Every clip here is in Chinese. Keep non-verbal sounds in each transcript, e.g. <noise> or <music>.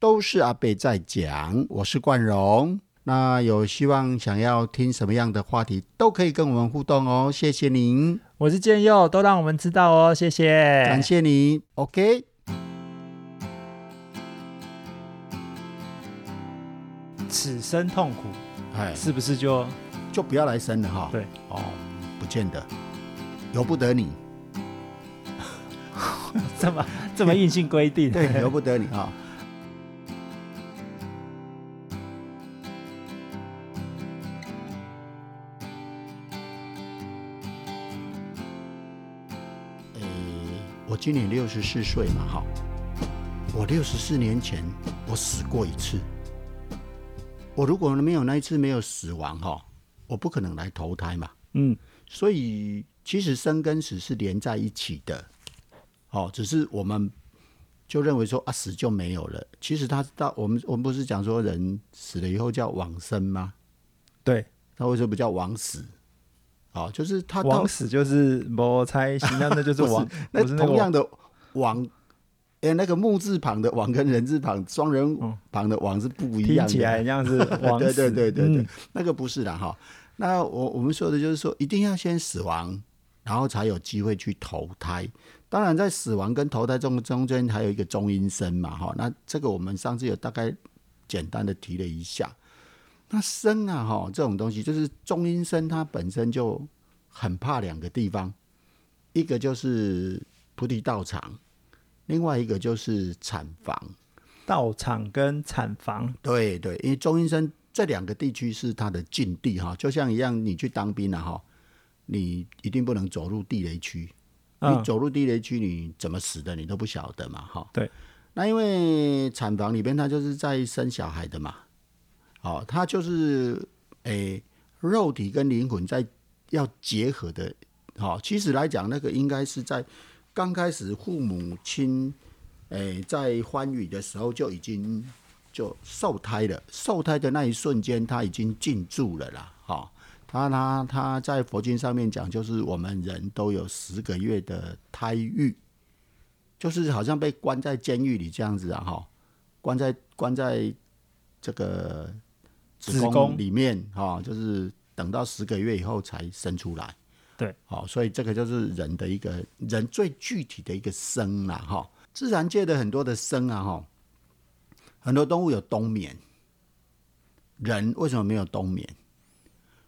都是阿贝在讲，我是冠荣。那有希望想要听什么样的话题，都可以跟我们互动哦。谢谢您，我是建佑，都让我们知道哦，谢谢，感谢你。OK，此生痛苦，哎，是不是就就不要来生了哈？对，哦，不见得，由不得你，<laughs> 这么这么硬性规定？<laughs> 对，由不得你哈。今年六十四岁嘛，哈，我六十四年前我死过一次。我如果没有那一次没有死亡哈，我不可能来投胎嘛。嗯，所以其实生跟死是连在一起的，哦，只是我们就认为说啊死就没有了。其实他到我们我们不是讲说人死了以后叫往生吗？对，他为什么不叫往死？哦，就是他到往死就是谋猜心，那那就 <laughs> 是王，那是同样的王，哎，那个木字旁的王跟人字旁双人旁的王是不一样的。听起来像是 <laughs> 往对死，对对对对，嗯那个不是的哈。那我我们说的就是说，一定要先死亡，然后才有机会去投胎。当然，在死亡跟投胎中中间还有一个中阴身嘛哈。那这个我们上次有大概简单的提了一下。那生啊哈这种东西，就是中阴身它本身就很怕两个地方，一个就是菩提道场，另外一个就是产房。道场跟产房，对对，因为中阴身这两个地区是它的禁地哈，就像一样，你去当兵了、哈，你一定不能走入地雷区，你嗯，走入地雷区，你怎么死的你都不晓得嘛哈。对，那因为产房里边它就是在生小孩的嘛，哦，它就是诶肉体跟灵魂在要结合的，好、其实来讲那个应该是在刚开始父母亲诶在欢愉的时候就已经就受胎了，受胎的那一瞬间他已经进驻了啦，哈、他他他在佛经上面讲，就是我们人都有十个月的胎狱，就是好像被关在监狱里这样子啊，哈，关在关在这个子宫里面哈、就是等到十个月以后才生出来。对，好、所以这个就是人的一个人最具体的一个生啦，哈、自然界的很多的生啊，哈，很多动物有冬眠，人为什么没有冬眠？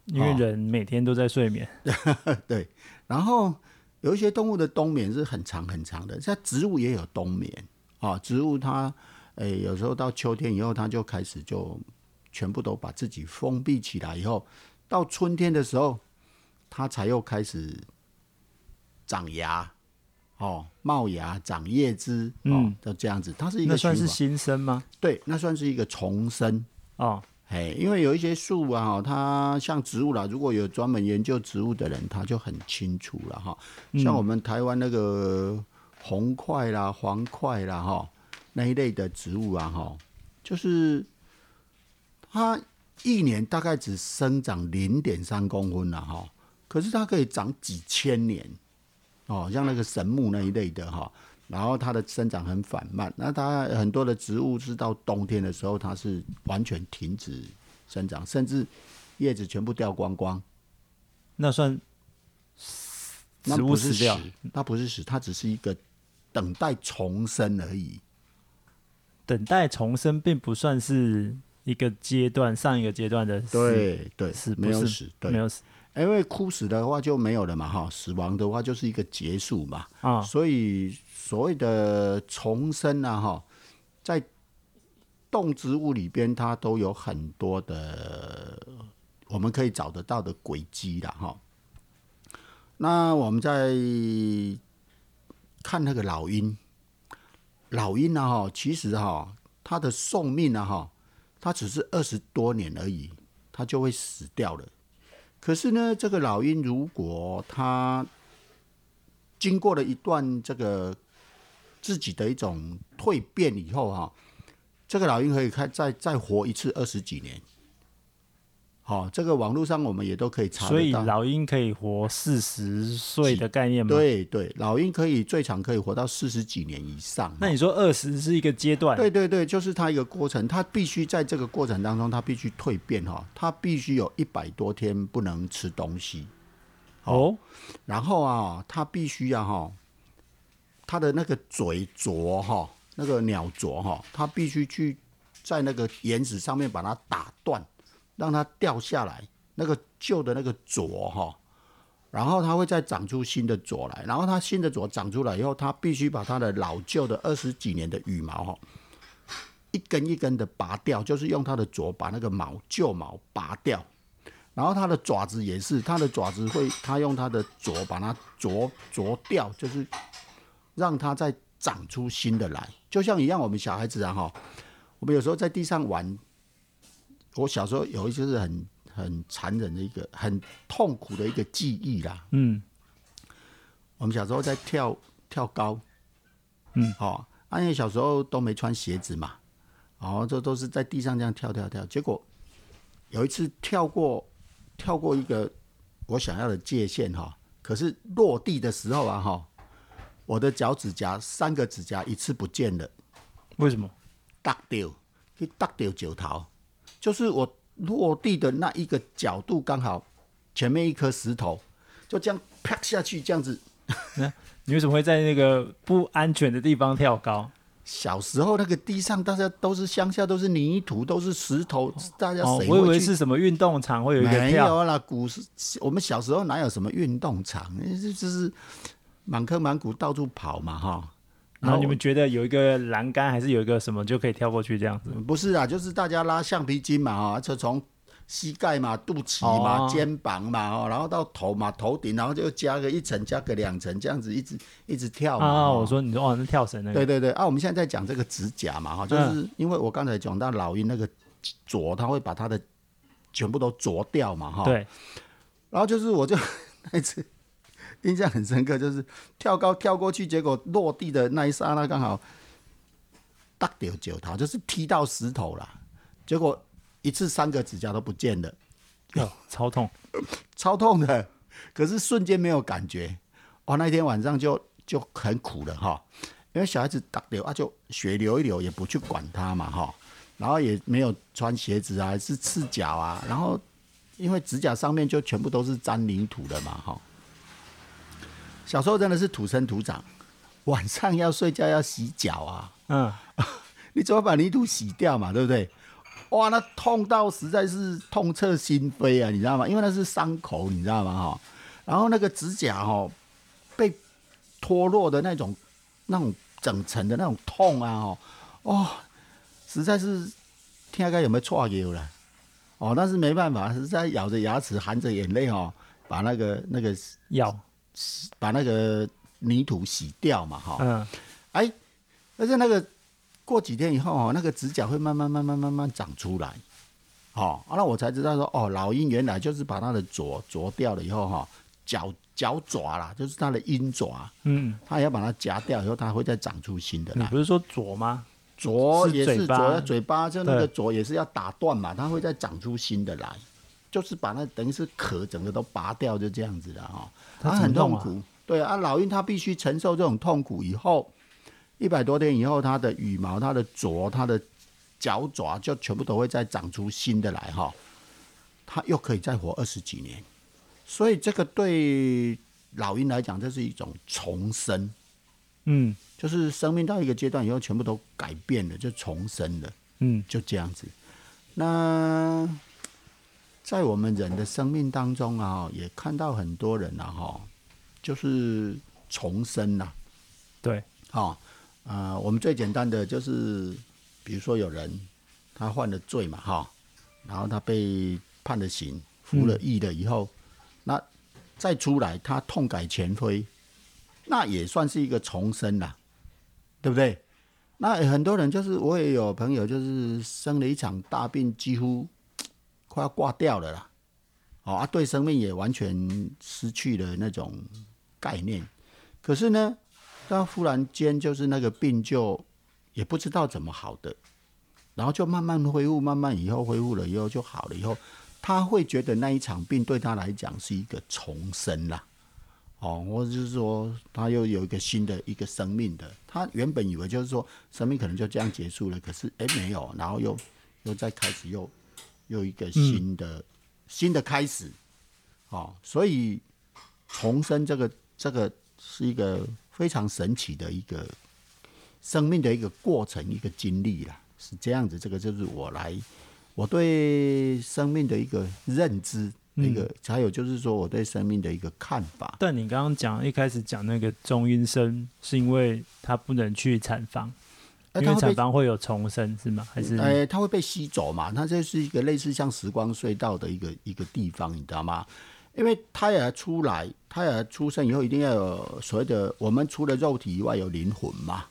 因为人每天都在睡眠，<laughs> 对，然后有一些动物的冬眠是很长很长的，像植物也有冬眠啊。植物它，诶、有时候到秋天以后，它就开始就全部都把自己封闭起来，以后到春天的时候，它才又开始长芽，哦，冒芽、长叶枝，哦嗯，就这样子。它是一那算是新生吗？对，那算是一个重生。哦，哎，因为有一些树啊，哈，它像植物啦，如果有专门研究植物的人，他就很清楚了哈。像我们台湾那个红块啦、黄块啦，哈，那一类的植物啊，哈，就是它一年大概只生长零点三公分了，哈，可是它可以长几千年，哦，像那个神木那一类的哈。然后它的生长很缓慢，那它很多的植物是到冬天的时候，它是完全停止生长，甚至叶子全部掉光光。那算植物那不是死掉，它不是死，它只是一个等待重生而已。等待重生，并不算是一个阶段，上一个阶段的死对对，是是没有死，对没，有死因为枯死的话就没有了嘛，哈，死亡的话就是一个结束嘛。啊，所以所谓的重生啊，哈，在动植物里边，它都有很多的我们可以找得到的轨迹啦，哈。那我们在看那个老鹰，老鹰呢，哈，其实哈，它的寿命呢，哈，它只是二十多年而已，它就会死掉了。可是呢，这个老鹰如果它经过了一段这个自己的一种蜕变以后哈、这个老鹰可以开再再活一次二十几年。好、这个网络上我们也都可以查所以。老鹰可以活四十岁的概念吗？。对对，老鹰可以最长可以活到四十几年以上。那你说二十是一个阶段？对对对，就是它一个过程，它必须在这个过程当中，它必须蜕变哈，它必须有一百多天不能吃东西，哦，然后啊，它必须要哈，它的那个嘴啄哈，那个鸟啄哈，它必须去在那个岩石上面把它打断，让它掉下来，那个旧的那个啄哈，然后它会再长出新的啄来，然后它新的啄长出来以后，它必须把它的老旧的二十几年的羽毛哈，一根一根的拔掉，就是用它的啄把那个毛旧毛拔掉。然后它的爪子也是，它的爪子会，它用它的啄把它啄啄掉，就是让它再长出新的来，就像一样，我们小孩子啊哈，我们有时候在地上玩，我小时候有一些是很很残忍的一个很痛苦的一个记忆啦。嗯，我们小时候在跳跳高，嗯，哦，啊因为小时候都没穿鞋子嘛，哦，这都是在地上这样跳跳跳，结果有一次跳过跳过一个我想要的界限哈、可是落地的时候啊哈、我的脚趾甲三个指甲一次不见了，为什么？搭掉，去搭掉九头，就是我落地的那一个角度刚好前面一颗石头，就这样啪下去，这样子。<laughs> 你为什么会在那个不安全的地方跳高？小时候那个地上，大家都是乡下，都是泥土，都是石头，大家哦，谁我以为？是什么运动场会有一个没跳。有啦，古时我们小时候哪有什么运动场？就就是满坑满谷到处跑嘛，哈。然后你们觉得有一个栏杆，还是有一个什么就可以跳过去这样子？不是啊，就是大家拉橡皮筋嘛，啊，就从膝盖嘛、肚脐嘛、哦肩膀嘛，哦，然后到头嘛、头顶，然后就加个一层、加个两层，这样子一直一直跳嘛。啊，哈我说你说哦，那跳绳那个。对对对啊，我们现在在讲这个指甲嘛，哈，就是嗯因为我刚才讲到老鹰那个啄，它会把它的全部都啄掉嘛，哈。。对，然后就是我就 <laughs> 那一次印象很深刻，就是跳高跳过去，结果落地的那一刹那刚好搭掉九头，就是踢到石头了，结果一次三个指甲都不见了，哦，超痛。<laughs> 超痛的，可是瞬间没有感觉。哦，那天晚上就就很苦了哈，因为小孩子打流啊，就血流一流，也不去管他嘛哈，然后也没有穿鞋子啊，是赤脚啊，然后因为指甲上面就全部都是沾泥土的嘛哈。小时候真的是土生土长，<laughs> 晚上要睡觉要洗脚啊，嗯，<laughs> 你怎么把泥土洗掉嘛，对不对？哇，那痛到实在是痛彻心扉啊，你知道吗？因为那是伤口，你知道吗？哈，然后那个指甲哈被脱落的那种、那种整层的那种痛啊，哦，哦，实在是听该有没有错给了？哦，但是没办法，实在咬着牙齿含着眼泪哦，把那个那个要，把那个泥土洗掉嘛，哈、嗯，哎，而且那个过几天以后哦，那个指甲会慢慢慢慢慢慢长出来，哦，啊那我才知道说哦，老鹰原来就是把它的啄啄掉了以后哈、脚脚爪啦，就是它的鹰爪，嗯，它也要把它夹掉以后，它会再长出新的来。你不是说啄吗？啄也是啄，嘴巴就那个对。啄也是要打断嘛，它会再长出新的来，就是把那等于是壳整个都拔掉，就这样子的哈、它它很痛苦。对啊，老鹰它必须承受这种痛苦以后，一百多天以后，它的羽毛、它的啄、它的脚爪就全部都会再长出新的来哈、它又可以再活二十几年，所以这个对老鹰来讲，这是一种重生。嗯。就是生命到一个阶段以后，全部都改变了，就重生了，嗯，就这样子。那在我们人的生命当中啊，也看到很多人啊，哈，就是重生呐、对，啊，啊，我们最简单的就是，比如说有人他犯了罪嘛，哈，然后他被判了刑，服了役了以后，那再出来他痛改前非，那也算是一个重生啦，对不对？那很多人就是我也有朋友就是生了一场大病，几乎快要挂掉了啦，哦啊，对生命也完全失去了那种概念。可是呢，他忽然间就是那个病就也不知道怎么好的，然后就慢慢恢复，慢慢以后恢复了以后就好了以后，他会觉得那一场病对他来讲是一个重生啦。哦，或者是说他又有一个新的一个生命的，他原本以为就是说生命可能就这样结束了，可是哎没有，然后又又再开始又又一个新的、新的开始，哦，所以重生这个这个是一个非常神奇的一个生命的一个过程一个经历啦，是这样子，这个就是我来我对生命的一个认知。那个还有就是说我对生命的一个看法。但你刚刚讲一开始讲那个中阴身，是因为他不能去产房，因为产房会有重生是吗？还是？哎，他会被吸走嘛？它这是一个类似像时光隧道的一个一个地方，你知道吗？因为胎儿出来，胎儿出生以后一定要有所谓的，我们除了肉体以外有灵魂嘛。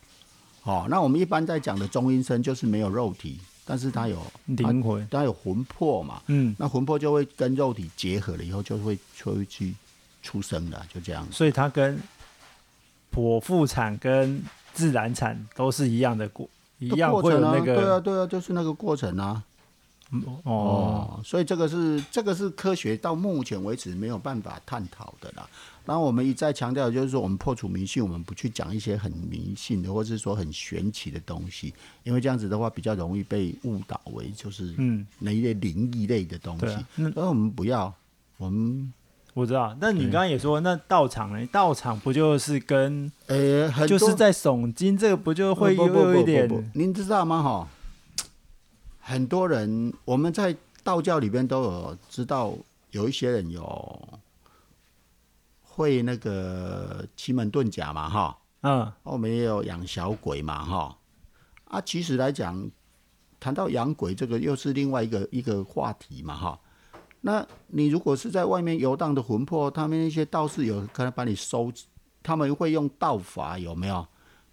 哦，那我们一般在讲的中阴身就是没有肉体。但是它有灵魂，它有魂魄嘛？嗯，那魂魄就会跟肉体结合了以后，就会就会去出生的，就这样。所以它跟剖腹产跟自然产都是一样的过，一样会有那个，对啊，对啊，就是那个过程啊。哦，所以这个是这个是科学到目前为止没有办法探讨的啦。然后我们一再强调，就是说我们破除迷信，我们不去讲一些很迷信的，或者是说很玄奇的东西，因为这样子的话比较容易被误导为就是嗯那一类灵异类的东西。而我们不要，我们我知道。那你刚刚也说，那道场呢？道场不就是跟呃，就是在诵经，这个不就会有一点？您知道吗？哈，很多人我们在道教里边都有知道，有一些人有。会那个奇门遁甲嘛，哈，嗯，我们也有养小鬼嘛，哈，啊，其实来讲，谈到养鬼这个又是另外一个一个话题嘛，哈。那你如果是在外面游荡的魂魄，他们那些道士有可能把你收，他们会用道法有没有？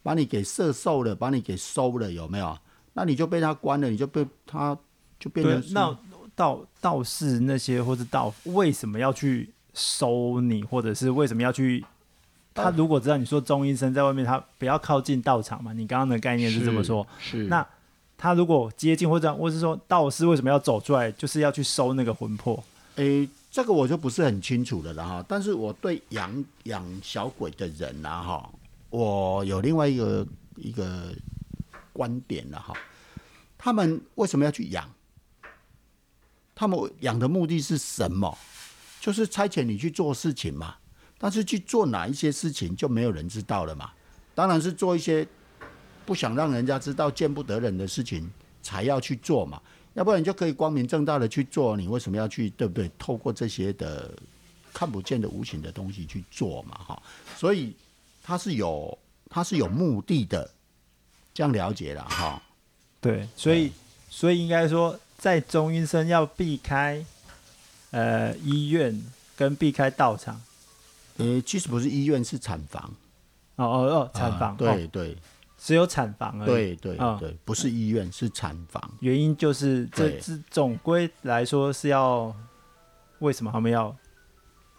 把你给射受了，把你给收了有没有？那你就被他关了，你就被他就变成那道道士那些或是道为什么要去？收你，或者是为什么要去？他如果知道你说中医生在外面，他不要靠近道场嘛？你刚刚的概念是这么说。是。那他如果接近或者，或是说道士为什么要走出来，就是要去收那个魂魄？诶，这个我就不是很清楚了哈。但是我对养养小鬼的人呐哈，我有另外一个一个观点了哈。他们为什么要去养？他们养的目的是什么？就是差遣你去做事情嘛，但是去做哪一些事情就没有人知道了嘛。当然是做一些不想让人家知道、见不得人的事情才要去做嘛。要不然你就可以光明正大的去做，你为什么要去？对不对？透过这些的看不见的无形的东西去做嘛，哈。所以他是有他是有目的的，这样了解了哈。对，所以所以应该说，在中医生要避开。呃，医院跟避开道场，呃，其实不是医院，是产房。哦哦哦，产房，对对，只有产房而已。对对对，不是医院，是产房。原因就是这这总归来说是要为什么他们要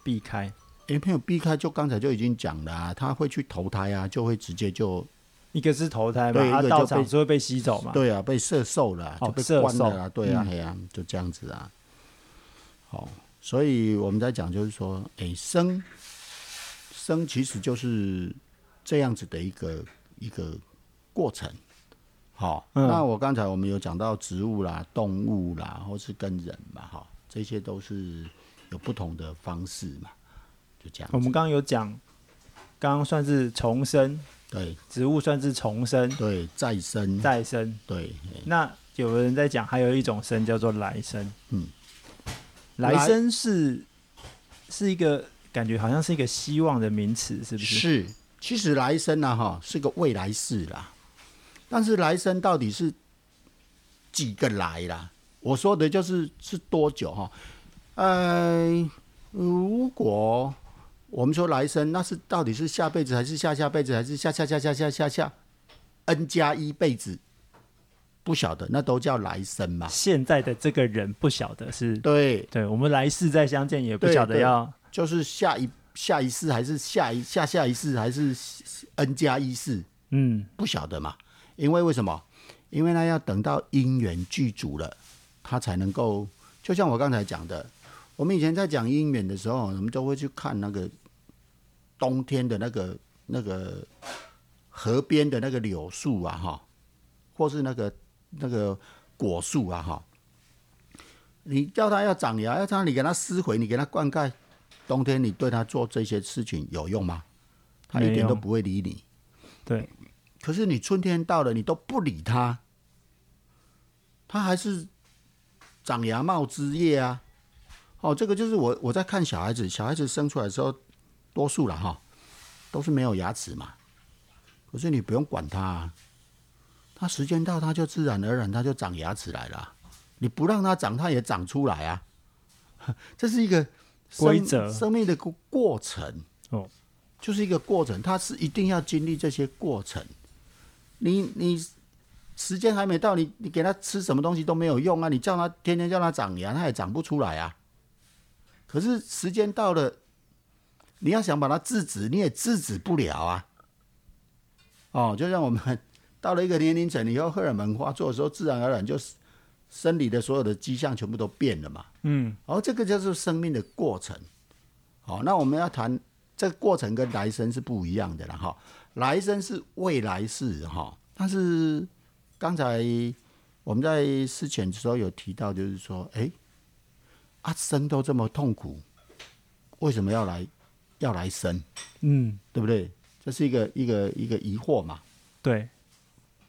避开？因为没有避开，就刚才就已经讲了啊，他会去投胎啊，就会直接就一个是投胎嘛，他道场就会被吸走嘛。对啊，被射受了，就被关了啊。对啊，哎呀，就这样子啊。好，所以我们在讲，就是说，哎，生生其实就是这样子的一个一个过程。好，那我刚才我们有讲到植物啦、动物啦，或是跟人嘛，哈，这些都是有不同的方式嘛，就这样。我们刚刚有讲，刚刚算是重生，对，植物算是重生，对，再生，再生，对。那有人在讲，还有一种生叫做来生，嗯。来生是是一个感觉，好像是一个希望的名词，是不是？是，其实来生呢，哈，是个未来式啦。但是来生到底是几个来啦？我说的就是是多久哈？呃，如果我们说来生，那是到底是下辈子，还是下下辈子，还是下下下下下下下 n 加一辈子？不晓得，那都叫来生嘛。现在的这个人不晓得是，对，对我们来世再相见也不晓得要，就是下一下一世还是下一下下一世还是 n 加一世，嗯，不晓得嘛。因为为什么？因为呢要等到因缘具足了，他才能够就像我刚才讲的，我们以前在讲因缘的时候，我们都会去看那个冬天的那个那个河边的那个柳树啊，哈，或是那个那个果树啊，哈。你叫它要长芽，要让你给它施肥，你给它灌溉，冬天你对它做这些事情有用吗？它一点都不会理你。对，可是你春天到了，你都不理它，它还是长芽冒枝叶啊。哦，这个就是我我在看小孩子，小孩子生出来的时候，多数了哈，都是没有牙齿嘛。可是你不用管它，啊，它时间到，它就自然而然，它就长牙齿来了。你不让它长，它也长出来啊。<laughs> 这是一个规则，生命的过过程哦，就是一个过程，它是一定要经历这些过程。你你时间还没到，你你给他吃什么东西都没有用啊！你叫他天天叫他长牙，他也长不出来啊。可是时间到了，你要想把它制止，你也制止不了啊。哦，就像我们 <laughs> 到了一个年龄层以后，荷尔蒙发作的时候，自然而然就是。生理的所有的迹象全部都变了嘛？嗯，然后这个就是生命的过程。好，那我们要谈这个过程跟来生是不一样的了哈。来生是未来世哈，但是刚才我们在事前的时候有提到，就是说，哎，啊生都这么痛苦，为什么要来要来生？嗯，对不对？这是一个一个一个疑惑嘛。对，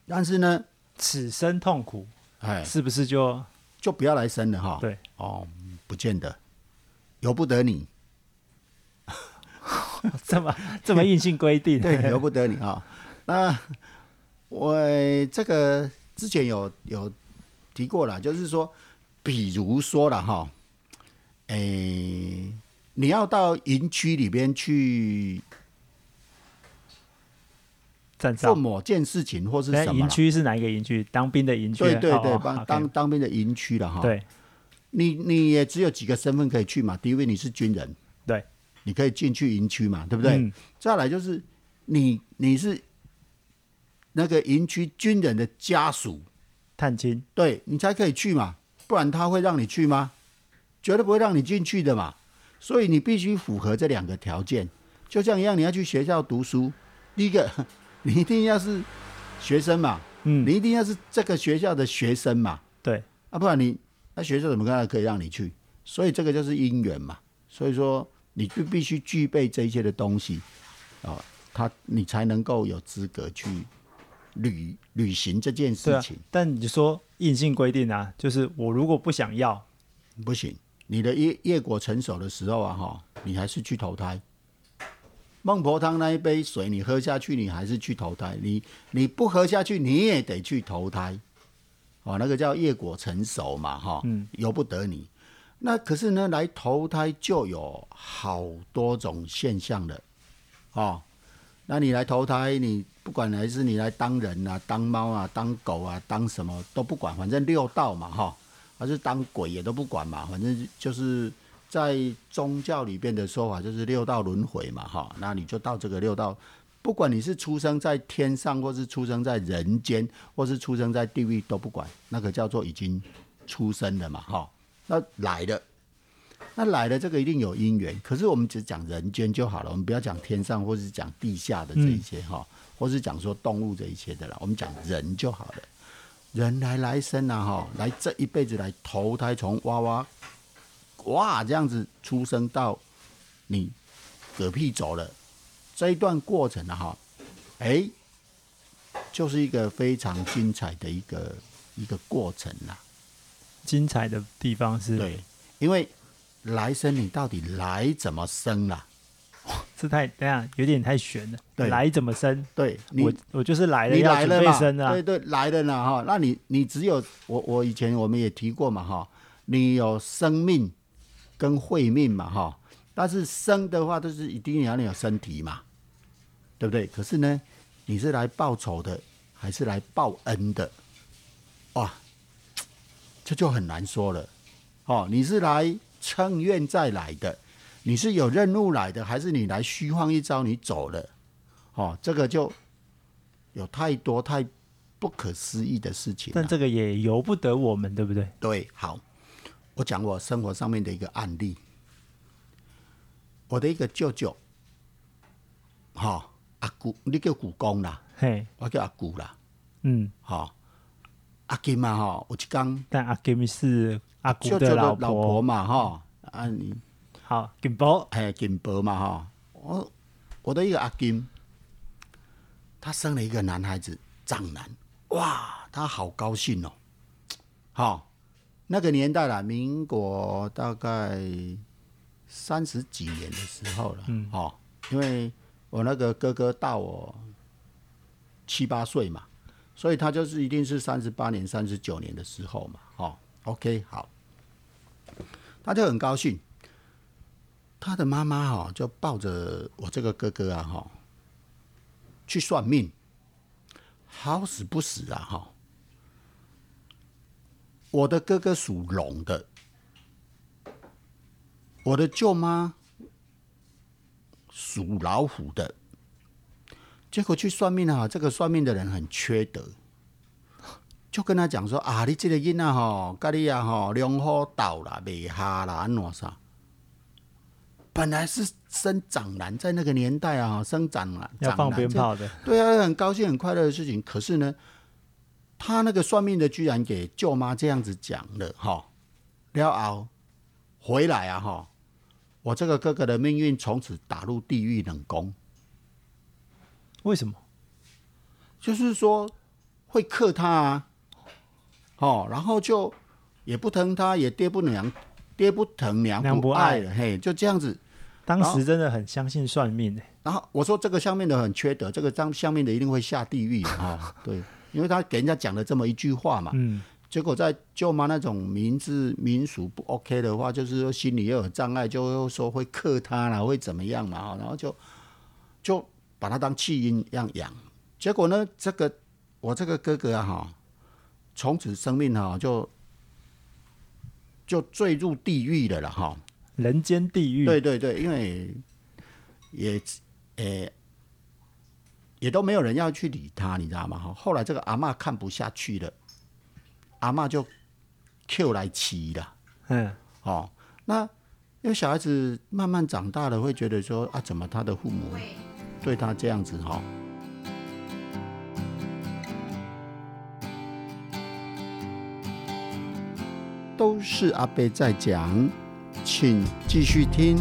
但是呢，此生痛苦。哎，是不是就就不要来生了哈？对，哦，不见得，由不得你，<laughs> 这么这么硬性规定，对，由不得你啊。那我这个之前有有提过了，就是说，比如说了哈，哎，你要到营区里边去。做某件事情或是什么？营区是哪一个营区？当兵的营区。对对对，当当当兵的营区了哈。对，你你也只有几个身份可以去嘛？第一位你是军人，对，你可以进去营区嘛，对不对？再来就是你你是那个营区军人的家属，探亲，对你才可以去嘛，不然他会让你去吗？绝对不会让你进去的嘛。所以你必须符合这两个条件，就像一样，你要去学校读书，第一个。<laughs> 你一定要是学生嘛，嗯，你一定要是这个学校的学生嘛，对，啊，不然你那学校怎么可能可以让你去？所以这个就是因缘嘛。所以说，你就必须具备这些的东西，啊，他你才能够有资格去履履行这件事情。但你说硬性规定啊，就是我如果不想要，不行，你的业业果成熟的时候啊，哈，你还是去投胎。孟婆汤那一杯水，你喝下去，你还是去投胎。你你不喝下去，你也得去投胎。哦，那个叫业果成熟嘛，哈，嗯，由不得你。那可是呢，来投胎就有好多种现象的，哦。那你来投胎，你不管还是你来当人啊，当猫啊，当狗啊，当什么都不管，反正六道嘛，哈，还是当鬼也都不管嘛，反正就是。在宗教里边的说法就是六道轮回嘛，哈，那你就到这个六道，不管你是出生在天上，或是出生在人间，或是出生在地狱都不管，那个叫做已经出生了嘛，哈，那来的，那来的这个一定有因缘，可是我们只讲人间就好了，我们不要讲天上或是讲地下的这一些哈，或是讲说动物这一些的了，我们讲人就好了，人来来生啊，哈，来这一辈子来投胎从娃娃。哇，这样子出生到你嗝屁走了，这一段过程啊，哈，哎，就是一个非常精彩的一个一个过程啦。精彩的地方是，对，因为来生你到底来怎么生啦？<laughs> 这太等下有点太悬了。对，来怎么生？对，我我就是来了，你来了嘛？生啊，对对，来了呢哈。那你你只有我我以前我们也提过嘛哈，你有生命。跟会命嘛，哈，但是生的话都是一定要你有身体嘛，对不对？可是呢，你是来报仇的，还是来报恩的？哇，这就很难说了。哦，你是来趁愿再来的，你是有任务来的，还是你来虚晃一招你走了？哦，这个就有太多太不可思议的事情。但这个也由不得我们，对不对？对，好。我讲我生活上面的一个案例，我的一个舅舅，哈、阿姑，你叫姑公啦，嘿，我叫阿姑啦，嗯，哈、阿金嘛，哈，有一天但阿金是阿姑舅舅的老老婆嘛，哈，啊你。好，金宝，哎，金伯嘛哈，我我的一个阿金，他生了一个男孩子，长男，哇，他好高兴哦。好、那个年代啦，民国大概三十几年的时候了，嗯，哦，因为我那个哥哥大我七八岁嘛，所以他就是一定是三十八年、三十九年的时候嘛，哦，OK，好，他就很高兴。他的妈妈哈就抱着我这个哥哥啊哈去算命，好死不死啊哈！我的哥哥属龙的，我的舅妈属老虎的，结果去算命啊，这个算命的人很缺德，就跟他讲说啊，你这个囡仔吼，甲你啊吼两好斗啦，未下啦，安怎啥？本来是生长男，在那个年代啊，生长男要放鞭炮的，对啊，很高兴、很快乐的事情。可是呢，他那个算命的居然给舅妈这样子讲了哈，了后回来啊哈，我这个哥哥的命运从此打入地狱冷宫，为什么？就是说会克他啊，哦，然后就也不疼他，也爹不娘，爹不疼娘娘不爱了，嘿，就这样子。当时真的很相信算命诶，然后我说这个相面的很缺德，这个张相面的一定会下地狱啊、<laughs> 哦！对，因为他给人家讲了这么一句话嘛，嗯，结果在舅妈那种名字民俗不 OK 的话，就是说心里又有障碍，就说会克他啦，会怎么样嘛，哈然后就就把他当弃婴一样养。结果呢，这个我这个哥哥啊，哈，从此生命哈就就坠入地狱了啦，哈。人间地狱，对对对，因为也诶、也都没有人要去理他，你知道吗？哈，后来这个阿嬷看不下去了，阿嬷就 Q 来骑了。嗯，哦，那因为小孩子慢慢长大了，会觉得说啊，怎么他的父母对他这样子哈、都是阿贝在讲，请继续听。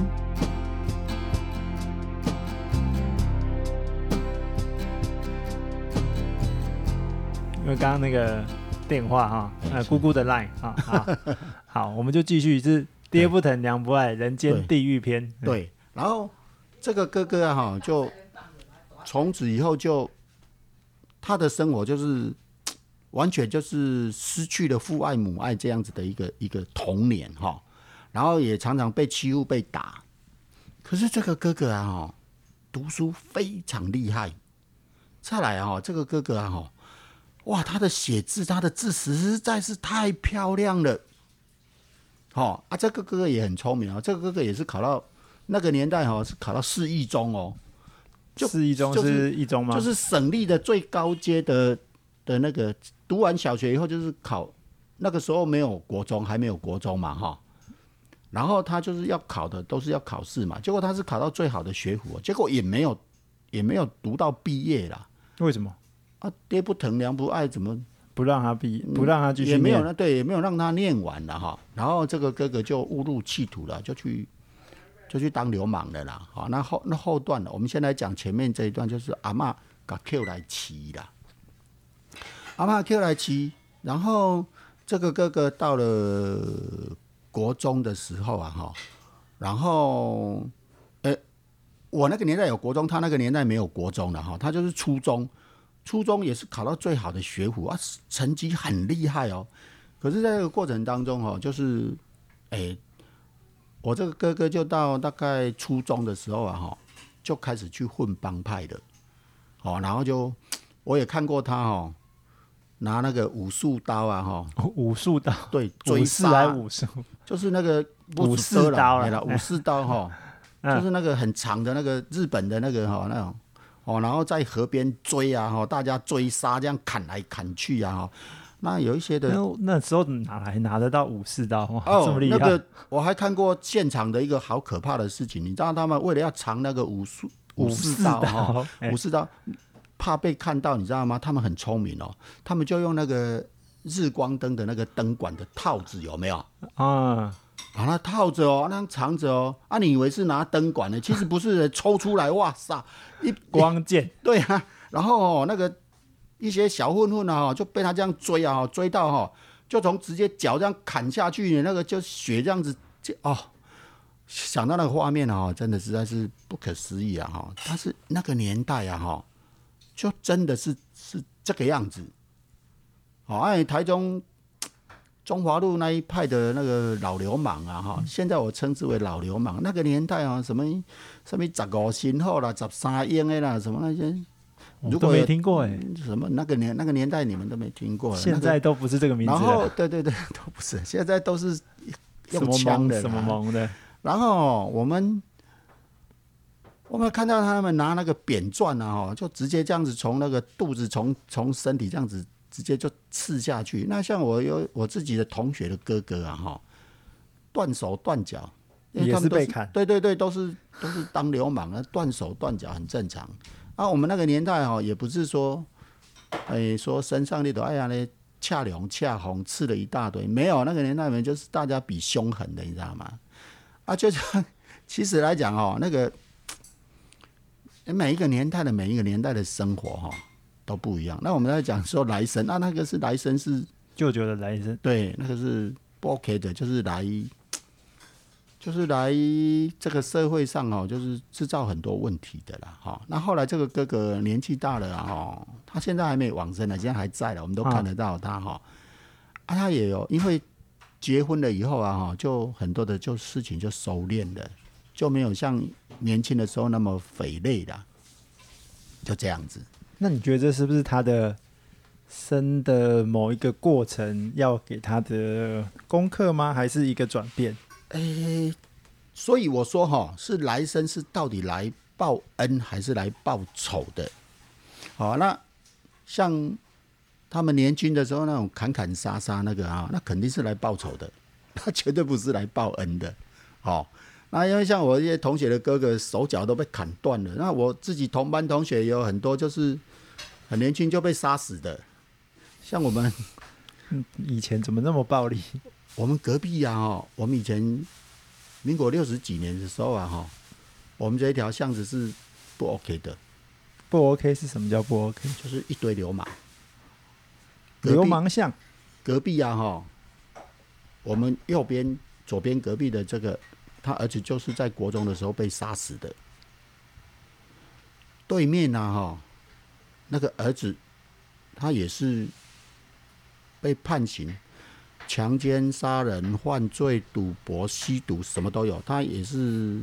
因为刚刚那个电话哈，呃，姑姑的 line 啊，好，<laughs> 好，我们就继续是爹不疼娘不爱，人间地狱篇，嗯，对，然后这个哥哥啊，哈，就从此以后就他的生活就是 <tsk> 完全就是失去了父爱母爱这样子的一个一个童年哈，然后也常常被欺负被打。可是这个哥哥啊，哈，读书非常厉害。再来啊，这个哥哥啊，哈，哇，他的写字，他的字实在是太漂亮了。哦啊，这个哥哥也很聪明哦，这个哥哥也是考到那个年代哦，是考到市一中哦，就是一中就是一中吗？就是省立的最高阶的的那个，读完小学以后就是考，那个时候没有国中，还没有国中嘛哈。然后他就是要考的都是要考试嘛，结果他是考到最好的学府，结果也没有也没有读到毕业啦。为什么啊，爹不疼娘不爱，怎么不让他毕，不让他继续也没有念？那对，也没有让他念完了哈。然后这个哥哥就误入歧途了，就去就去当流氓的啦。好，那后那后段了，我们先来讲前面这一段，就是阿嬷把 Q 来骑啦。阿嬷 Q 来骑，然后这个哥哥到了国中的时候啊，哈，然后呃，我那个年代有国中，他那个年代没有国中的哈，他就是初中。初中也是考到最好的学府啊，成绩很厉害哦。可是，在这个过程当中哦，就是，哎、我这个哥哥就到大概初中的时候啊，哈，就开始去混帮派的，哦，然后就我也看过他哦，拿那个武术刀啊，哈，武术刀，对，追杀，武术，就是那个武士刀啦。啦，<laughs> 武士刀哈，嗯。就是那个很长的那个日本的那个哈那种。哦，然后在河边追啊哈，大家追杀这样砍来砍去啊哈，那有一些的那那时候哪来拿得到武士刀？哇，这么哦，厉害！那个我还看过现场的一个好可怕的事情，你知道他们为了要藏那个武术武士刀哈，武士刀怕被看到，你知道吗？他们很聪明哦，他们就用那个日光灯的那个灯管的套子有没有？啊，把它套着哦，那样藏着哦。啊，你以为是拿灯管呢？其实不是，抽出来，哇塞，一光剑对啊，然后哦，那个一些小混混啊，就被他这样追啊，追到哈，就从直接脚这样砍下去，那个就血这样子，这哦，想到那个画面啊，真的实在是不可思议啊哈。但是那个年代啊哈，就真的是是这个样子。好，哎，台中中华路那一派的那个老流氓啊哈，现在我称之为老流氓。那个年代啊，什么什么十五新号啦，十三英的啦，什么那些。如果都没听过哎，什么那个年那个年代你们都没听过，现在都不是这个名字那个、然后，对对对都不是，现在都是用么枪的？什么蒙的，然后我们我们看到他们拿那个扁钻啊，哈，就直接这样子从那个肚子从从身体这样子直接就刺下去。那像我有我自己的同学的哥哥啊，哈，断手断脚，因为也他们都是被砍。对对对，都是都是当流氓啊，断手断脚很正常。啊，我们那个年代哈，也不是说，哎，说身上那朵哎呀嘞，恰龙恰红刺了一大堆，没有，那个年代人就是大家比凶狠的，你知道吗？啊，就像其实来讲哦，那个每一个年代的每一个年代的生活哈、都不一样。那我们在讲说来生，那那个是来生是舅舅的来生，对，那个是不 OK 的，就是来，就是来这个社会上哦，就是制造很多问题的啦，哈、那后来这个哥哥年纪大了，哈，他现在还没有往生呢，现在还在了，我们都看得到他哈。啊，他也有，因为结婚了以后啊，哈，就很多的就事情就收敛了，就没有像年轻的时候那么肥类的，就这样子。那你觉得这是不是他的生的某一个过程要给他的功课吗？还是一个转变？诶、所以我说哈，是来生是到底来报恩还是来报仇的？好，那像他们年轻的时候那种砍砍杀杀那个啊，那肯定是来报仇的，<laughs> 他绝对不是来报恩的。好，那因为像我一些同学的哥哥手脚都被砍断了，那我自己同班同学也有很多就是很年轻就被杀死的，像我们以前怎么那么暴力？我们隔壁啊，哈，我们以前民国六十几年的时候啊，哈，我们这一条巷子是不 OK 的，不 OK 是什么叫不 OK？就是一堆流氓。流氓巷隔壁啊，哈，我们右边、左边隔壁的这个，他儿子就是在国中的时候被杀死的。对面啊，哈，那个儿子他也是被判刑，强奸、杀人、犯罪、赌博、吸毒，什么都有。他也是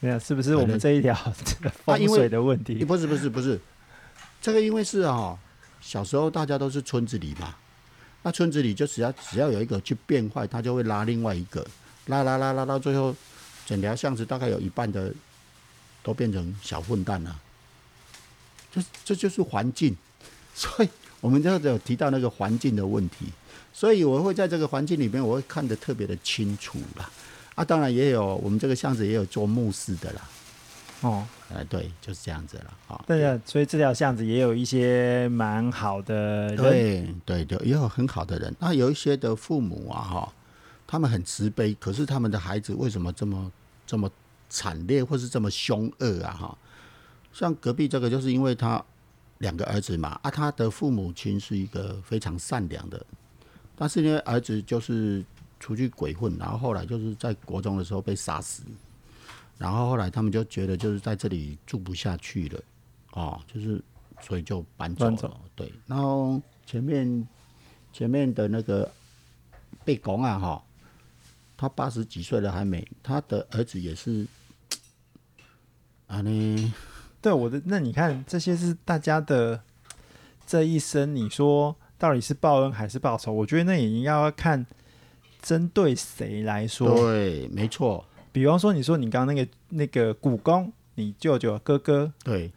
没有，是不是我们这一条这个 <laughs> 风水的问题？不是不是不是，这个因为是啊、小时候大家都是村子里嘛，那村子里就只要只要有一个去变坏，他就会拉另外一个，拉拉拉拉到最后，整条巷子大概有一半的都变成小混蛋了。这这就是环境，所以我们这有提到那个环境的问题，所以我会在这个环境里面，我会看得特别的清楚啦。啊，当然也有我们这个巷子也有做牧师的啦，哦，哎，对，就是这样子了啊。对啊，所以这条巷子也有一些蛮好的人，对对对，也有很好的人。那有一些的父母啊，哈，他们很慈悲，可是他们的孩子为什么这么这么惨烈，或是这么凶恶啊？哈，像隔壁这个，就是因为他两个儿子嘛，啊，他的父母亲是一个非常善良的，但是呢，儿子就是出去鬼混，然后后来就是在国中的时候被杀死，然后后来他们就觉得就是在这里住不下去了，哦，就是所以就搬走了。走对，然后前面前面的那个被拱啊，哈，他八十几岁了还没，他的儿子也是啊，<tsk> 呢，对我的，那你看这些是大家的这一生，你说到底是报恩还是报仇？我觉得那也应该要看针对谁来说。对，没错，比方说，你说你刚刚那个那个古公，你舅舅哥哥，对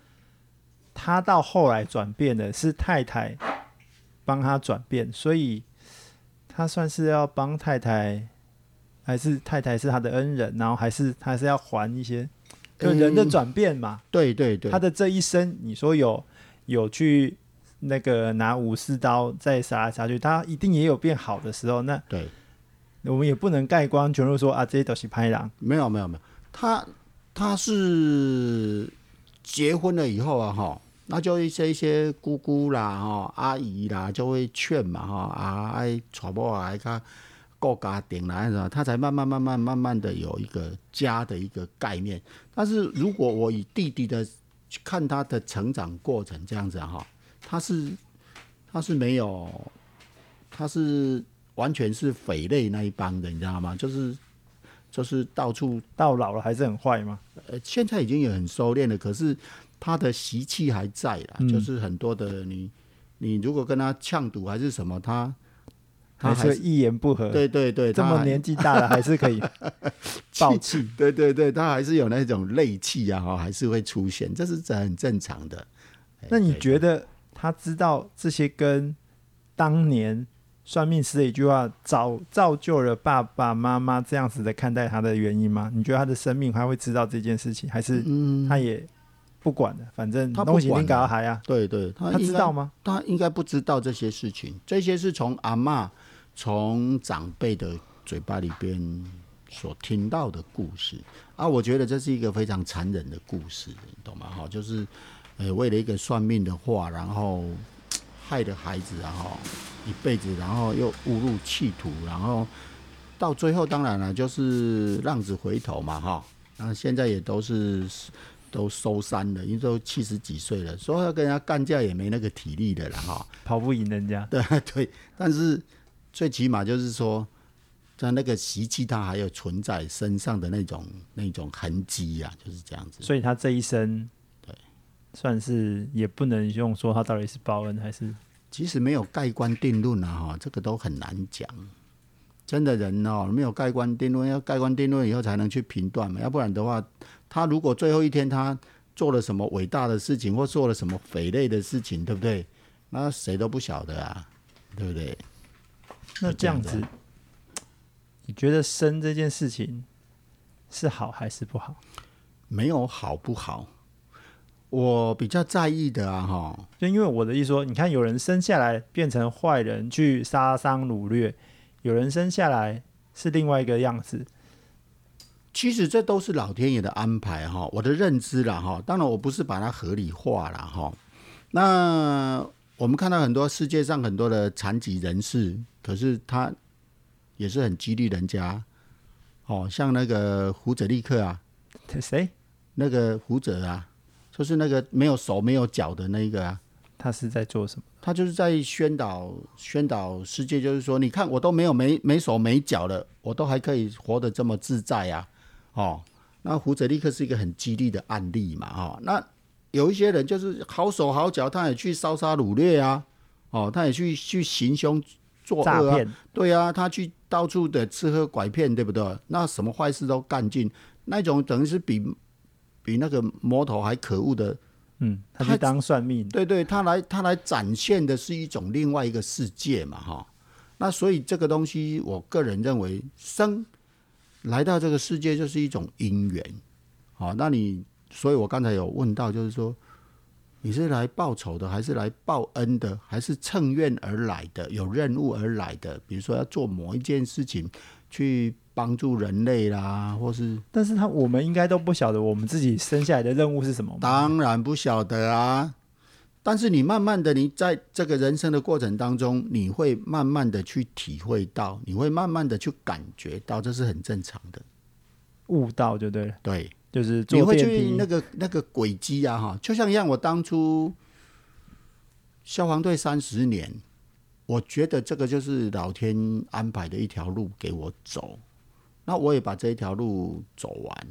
他到后来转变的是太太帮他转变，所以他算是要帮太太，还是太太是他的恩人，然后还是他还是要还一些，就人的嗯转变嘛。对对对，他的这一生，你说有有去那个拿武士刀再杀来杀去，他一定也有变好的时候。那对，我们也不能盖棺全部说啊，这些都是拍狼。没有没有没有，他他是结婚了以后啊哈，那就一些一些姑姑啦哈阿姨啦就会劝嘛哈啊爱娶某啊爱他顾家庭啦什么，他才慢慢慢慢慢慢的有一个家的一个概念。但是如果我以弟弟的去看他的成长过程这样子啊哈，他是他是没有，他是完全是匪类那一帮的，你知道吗？就是就是到处到老了还是很坏吗？呃，现在已经也很收敛了，可是他的习气还在啦，嗯就是很多的你你如果跟他呛赌还是什么，他他还是还是一言不合？对对对，这么年纪大了还是可以 <laughs> <laughs> 暴气。对对对，他还是有那种戾气啊，哈，还是会出现，这是很正常的。哎那你觉得他知道这些跟当年算命师的一句话造造就了爸爸妈妈这样子的看待他的原因吗？你觉得他的生命他会知道这件事情，还是嗯，他也不管的？反正他不东西管的你搞还啊，对对，他他知道吗？他应该不知道这些事情，这些是从阿嬷、从长辈的嘴巴里边所听到的故事啊。我觉得这是一个非常残忍的故事，你懂吗？哈，就是呃，为了一个算命的话，然后害了孩子，然后一辈子，然后又误入歧途，然后到最后，当然了，就是浪子回头嘛，哈。那现在也都是都收山了，因为都七十几岁了，说要跟人家干架也没那个体力的了哈。跑不赢人家。<laughs> 对对，但是最起码就是说，在那个习气他还有存在身上的那种那种痕迹呀、就是这样子。所以他这一生，对，算是也不能用说他到底是报恩还是其实没有盖棺定论啊，哈，这个都很难讲。真的人哦，没有盖棺定论，要盖棺定论以后才能去评断嘛，要不然的话，他如果最后一天他做了什么伟大的事情，或做了什么匪类的事情，对不对？那谁都不晓得啊，对不对？那这样子？你觉得生这件事情是好还是不好？没有好不好，我比较在意的啊，哈，就因为我的意思说，你看有人生下来变成坏人去杀伤掳掠，有人生下来是另外一个样子。其实这都是老天爷的安排哈，我的认知了哈。当然我不是把它合理化了哈。那我们看到很多世界上很多的残疾人士，可是他也是很激励人家哦，像那个胡哲利克啊，<laughs> 谁？那个胡哲啊，就是那个没有手没有脚的那个啊，他是在做什么？他就是在宣导宣导世界，就是说，你看我都没有没没手没脚了，我都还可以活得这么自在啊，哦，那胡哲利克是一个很激励的案例嘛，哦，那有一些人就是好手好脚，他也去烧杀掳掠啊，哦，他也去去行凶作恶啊，对啊，他去到处的吃喝拐骗，对不对？那什么坏事都干尽，那种等于是比比那个魔头还可恶的嗯，他他去当算命。对对，他来他来展现的是一种另外一个世界嘛，哈。那所以这个东西，我个人认为，生来到这个世界就是一种因缘，好，那你，所以我刚才有问到，就是说，你是来报仇的，还是来报恩的，还是乘愿而来的，有任务而来的？比如说要做某一件事情，去帮助人类啦，或是但是他我们应该都不晓得我们自己生下来的任务是什么。当然不晓得啊，但是你慢慢的，你在这个人生的过程当中，你会慢慢的去体会到，你会慢慢的去感觉到，这是很正常的。悟道就对了，对，就是你会去那个那个轨迹啊，哈，就像像我当初消防队三十年，我觉得这个就是老天安排的一条路给我走，那我也把这一条路走完，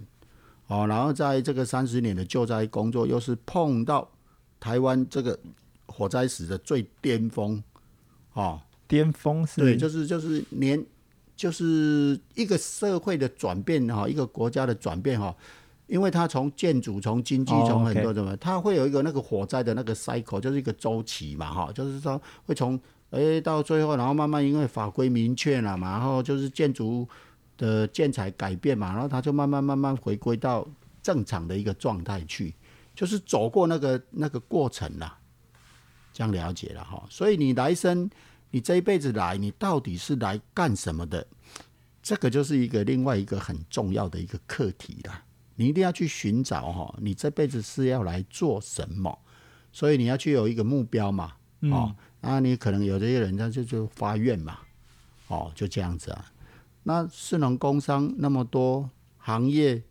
哦，然后在这个三十年的救灾工作，又是碰到台湾这个火灾史的最巅峰，哦，巅峰是。对，就是就是年，就是一个社会的转变哈，一个国家的转变哈，因为它从建筑、从经济、哦从很多什么，它会有一个那个火灾的那个 cycle，就是一个周期嘛哈，就是说会从哎，到最后，然后慢慢因为法规明确了嘛，然后就是建筑的建材改变嘛，然后它就慢慢慢慢回归到正常的一个状态去，就是走过那个那个过程了，这样了解了哈。所以你来生，你这一辈子来，你到底是来干什么的？这个就是一个另外一个很重要的一个课题了。你一定要去寻找哈，你这辈子是要来做什么？所以你要去有一个目标嘛，哦。那你可能有这些人，他就就发愿嘛，哦，就这样子啊。那市农工商那么多行业，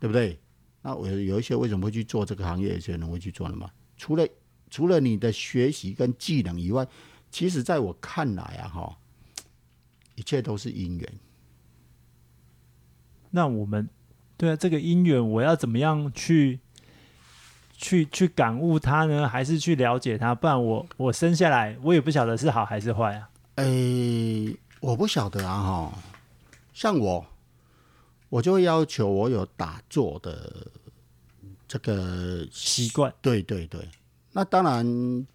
对不对？那我有一些为什么会去做这个行业？有些人会去做的嘛？除了除了你的学习跟技能以外，其实在我看来啊，哈，一切都是因缘。那我们对啊，这个因缘，我要怎么样去？去去感悟它呢，还是去了解它？不然我我生下来，我也不晓得是好还是坏啊。诶，我不晓得啊哈。像我，我就会要求我有打坐的这个习惯。对对对，那当然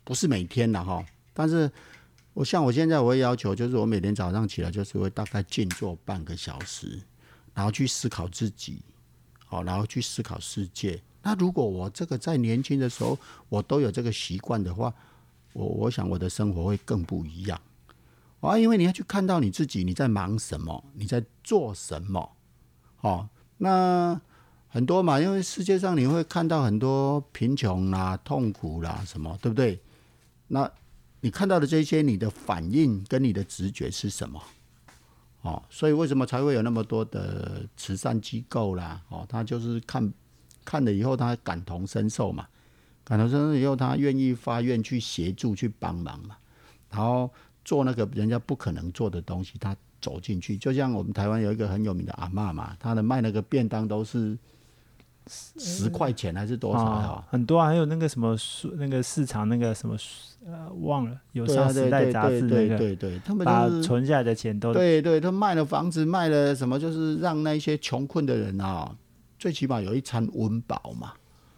不是每天了哈。但是我像我现在，我会要求，就是我每天早上起来，就是会大概静坐半个小时，然后去思考自己，好，然后去思考世界。那如果我这个在年轻的时候我都有这个习惯的话，我我想我的生活会更不一样啊！因为你要去看到你自己，你在忙什么，你在做什么，哦，那很多嘛，因为世界上你会看到很多贫穷啦、痛苦啦什么，对不对？那你看到的这些，你的反应跟你的直觉是什么？哦，所以为什么才会有那么多的慈善机构啦？哦，他就是看。看了以后，他感同身受嘛，感同身受以后，他愿意发愿去协助、去帮忙嘛，然后做那个人家不可能做的东西，他走进去。就像我们台湾有一个很有名的阿嬷嘛，他的卖那个便当都是十块钱还是多少啊？很多啊，还有那个什么那个市场那个什么呃，忘了有上时代杂志那个，对对，他们把存下来的钱都对对，他卖了房子，卖了什么，就是让那些穷困的人啊。最起码有一餐温饱嘛，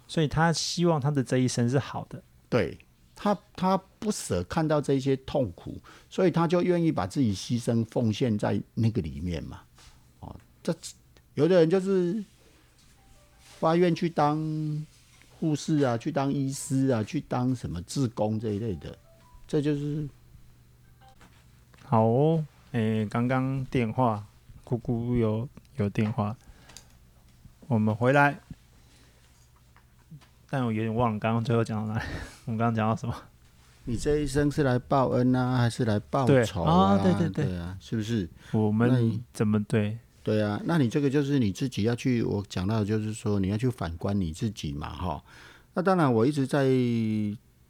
所以他希望他的这一生是好的。对他，他不舍看到这些痛苦，所以他就愿意把自己牺牲奉献在那个里面嘛。哦，这有的人就是发愿去当护士啊，去当医师啊，去当什么志工这一类的，这就是好哦。诶，刚刚电话，姑姑有有电话。我们回来，但我有点忘了刚刚最后讲到哪里。<laughs> 我们刚刚讲到什么？你这一生是来报恩呢，还是来报仇啊？对对对啊，是不是？我们怎么对？对啊，那你这个就是你自己要去。我讲到的就是说，你要去反观你自己嘛，哈。那当然，我一直在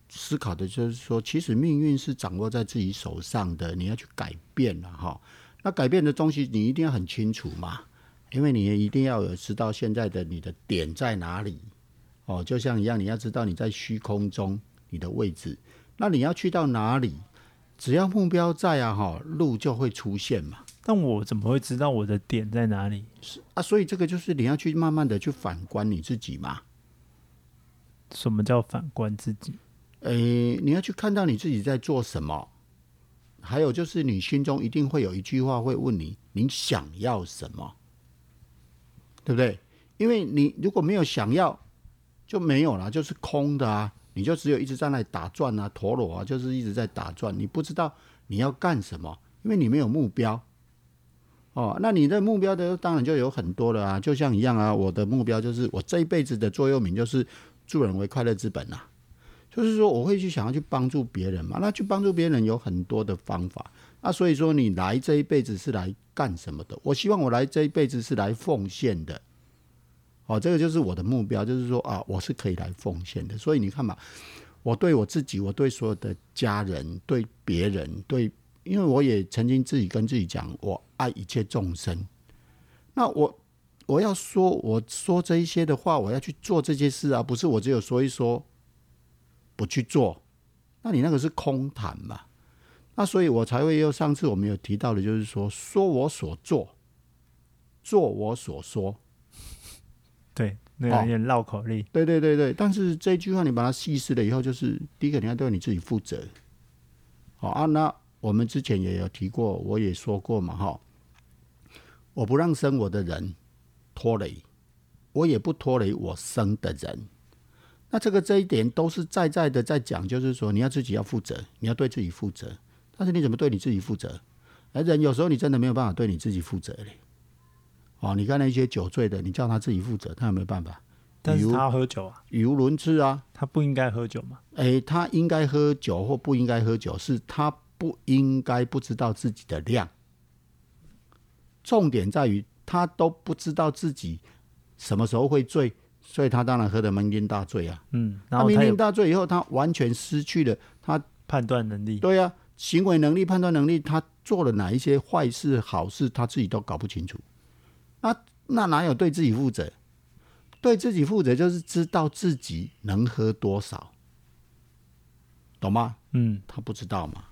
思考的就是说，其实命运是掌握在自己手上的，你要去改变了哈。那改变的东西，你一定要很清楚嘛。因为你一定要有知道现在的你的点在哪里哦，就像一样，你要知道你在虚空中你的位置，那你要去到哪里？只要目标在啊，哈，路就会出现嘛。但我怎么会知道我的点在哪里？是啊，所以这个就是你要去慢慢的去反观你自己嘛。什么叫反观自己？诶，你要去看到你自己在做什么，还有就是你心中一定会有一句话会问你：你想要什么？对不对？因为你如果没有想要，就没有了，就是空的啊！你就只有一直在那里打转啊，陀螺啊，就是一直在打转。你不知道你要干什么，因为你没有目标。哦，那你的目标的当然就有很多了啊！就像一样啊，我的目标就是我这一辈子的座右铭就是“助人为快乐之本”呐。就是说，我会去想要去帮助别人嘛。那去帮助别人有很多的方法。那所以说，你来这一辈子是来干什么的？我希望我来这一辈子是来奉献的。哦，这个就是我的目标，就是说啊，我是可以来奉献的。所以你看嘛，我对我自己，我对所有的家人，对别人，对，因为我也曾经自己跟自己讲，我爱一切众生。那我我要说，我说这一些的话，我要去做这些事啊，不是我只有说一说，不去做，那你那个是空谈嘛？那所以，我才会又上次我们有提到的，就是说，说我所做，做我所说，对，那有点绕口令。对对对对，但是这句话你把它细思了以后，就是第一个你要对你自己负责，好啊，那我们之前也有提过，我也说过嘛，哈，我不让生我的人拖累，我也不拖累我生的人。那这个这一点都是在在的在讲，就是说你要自己要负责，你要对自己负责。但是你怎么对你自己负责？而人有时候你真的没有办法对你自己负责嘞。哦，你看那些酒醉的，你叫他自己负责，他有没有办法？但是他喝酒啊，语无伦次啊。他不应该喝酒吗？诶，他应该喝酒或不应该喝酒，是他不应该不知道自己的量。重点在于他都不知道自己什么时候会醉，所以他当然喝得酩酊大醉啊。嗯，他酩酊然后他有大醉以后，他完全失去了他判断能力。对啊、行为能力、判断能力，他做了哪一些坏事、好事，他自己都搞不清楚。那那哪有对自己负责？对自己负责就是知道自己能喝多少，懂吗？嗯，他不知道嘛，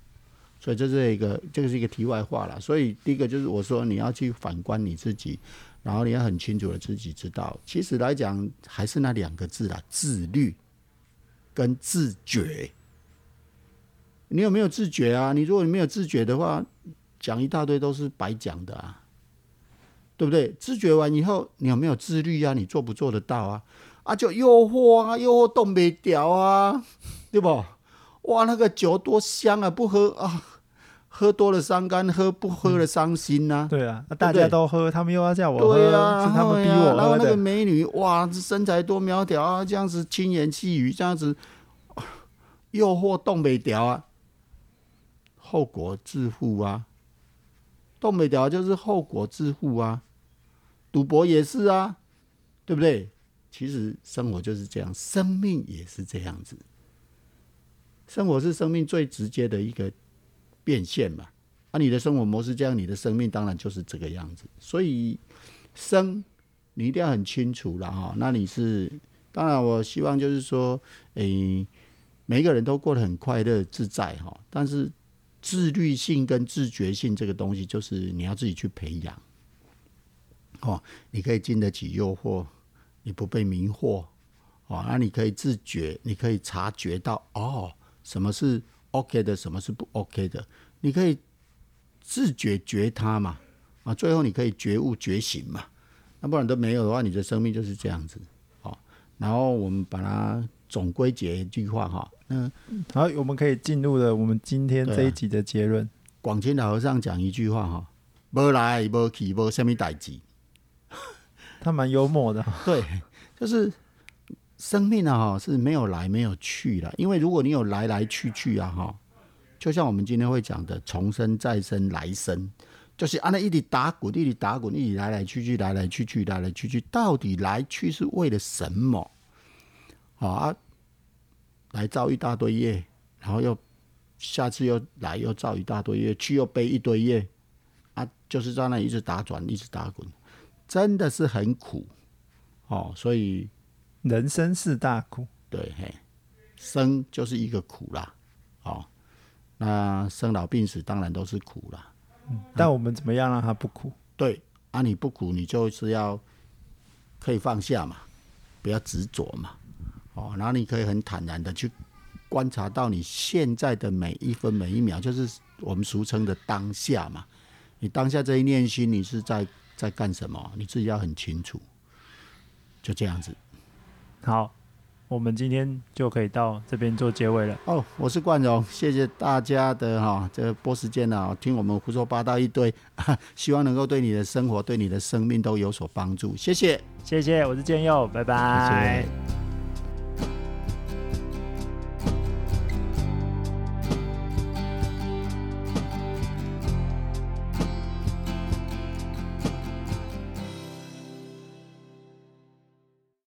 所以这是一个，这个是一个题外话了。所以第一个就是我说你要去反观你自己，然后你要很清楚的自己知道，其实来讲还是那两个字啦，自律跟自觉。你有没有自觉啊？你如果你没有自觉的话，讲一大堆都是白讲的啊，对不对？自觉完以后，你有没有自律啊？你做不做得到啊？啊，就诱惑啊，诱惑动不掉啊，对不？哇，那个酒多香啊！不喝啊，喝多了伤肝，喝不喝了伤心呐、对啊，大家都喝，他们又要叫我喝，对啊，是他们逼我喝然后那个的。美女，哇，这身材多苗条啊，这样子轻言细语，这样子诱惑动不掉啊，后果自负啊，动不掉就是后果自负啊，赌博也是啊，对不对？其实生活就是这样，生命也是这样子，生活是生命最直接的一个变现嘛。啊，你的生活模式这样，你的生命当然就是这个样子。所以生你一定要很清楚了哈。那你是当然，我希望就是说，诶、每个人都过得很快乐自在哈。但是自律性跟自觉性这个东西，就是你要自己去培养。哦，你可以经得起诱惑，你不被迷惑。哦，那你可以自觉，你可以察觉到哦，什么是 OK 的，什么是不 OK 的，你可以自觉觉他嘛，啊，最后你可以觉悟觉醒嘛，那不然都没有的话，你的生命就是这样子，哦。然后我们把它总归结一句话哈，嗯，好我们可以进入了我们今天这一集的结论。广清老和尚讲一句话哈，无来无去无什么代志，他蛮幽默的，对，就是生命啊哈是没有来没有去的，因为如果你有来来去去啊哈，就像我们今天会讲的重生再生来生，就是按那一直打滚，一直打滚，一直来来去去，来来去去，来来去去，到底来去是为了什么？好啊，来造一大堆业，然后又下次又来又造一大堆业，去又背一堆业，啊，就是在那里一直打转，一直打滚，真的是很苦哦。所以人生四大苦。对，嘿，生就是一个苦啦，哦，那生老病死当然都是苦啦。嗯但我们怎么样让他不苦？对，啊，你不苦，你就是要可以放下嘛，不要执着嘛，哦，然后你可以很坦然的去观察到你现在的每一分每一秒，就是我们俗称的当下嘛。你当下这一念心，你是在在干什么？你自己要很清楚，就这样子。好，我们今天就可以到这边做结尾了。哦，我是冠荣，谢谢大家的哈、这个播时间啊，听我们胡说八道一堆，<laughs> 希望能够对你的生活、对你的生命都有所帮助，谢谢。谢谢，我是建佑，拜拜。谢谢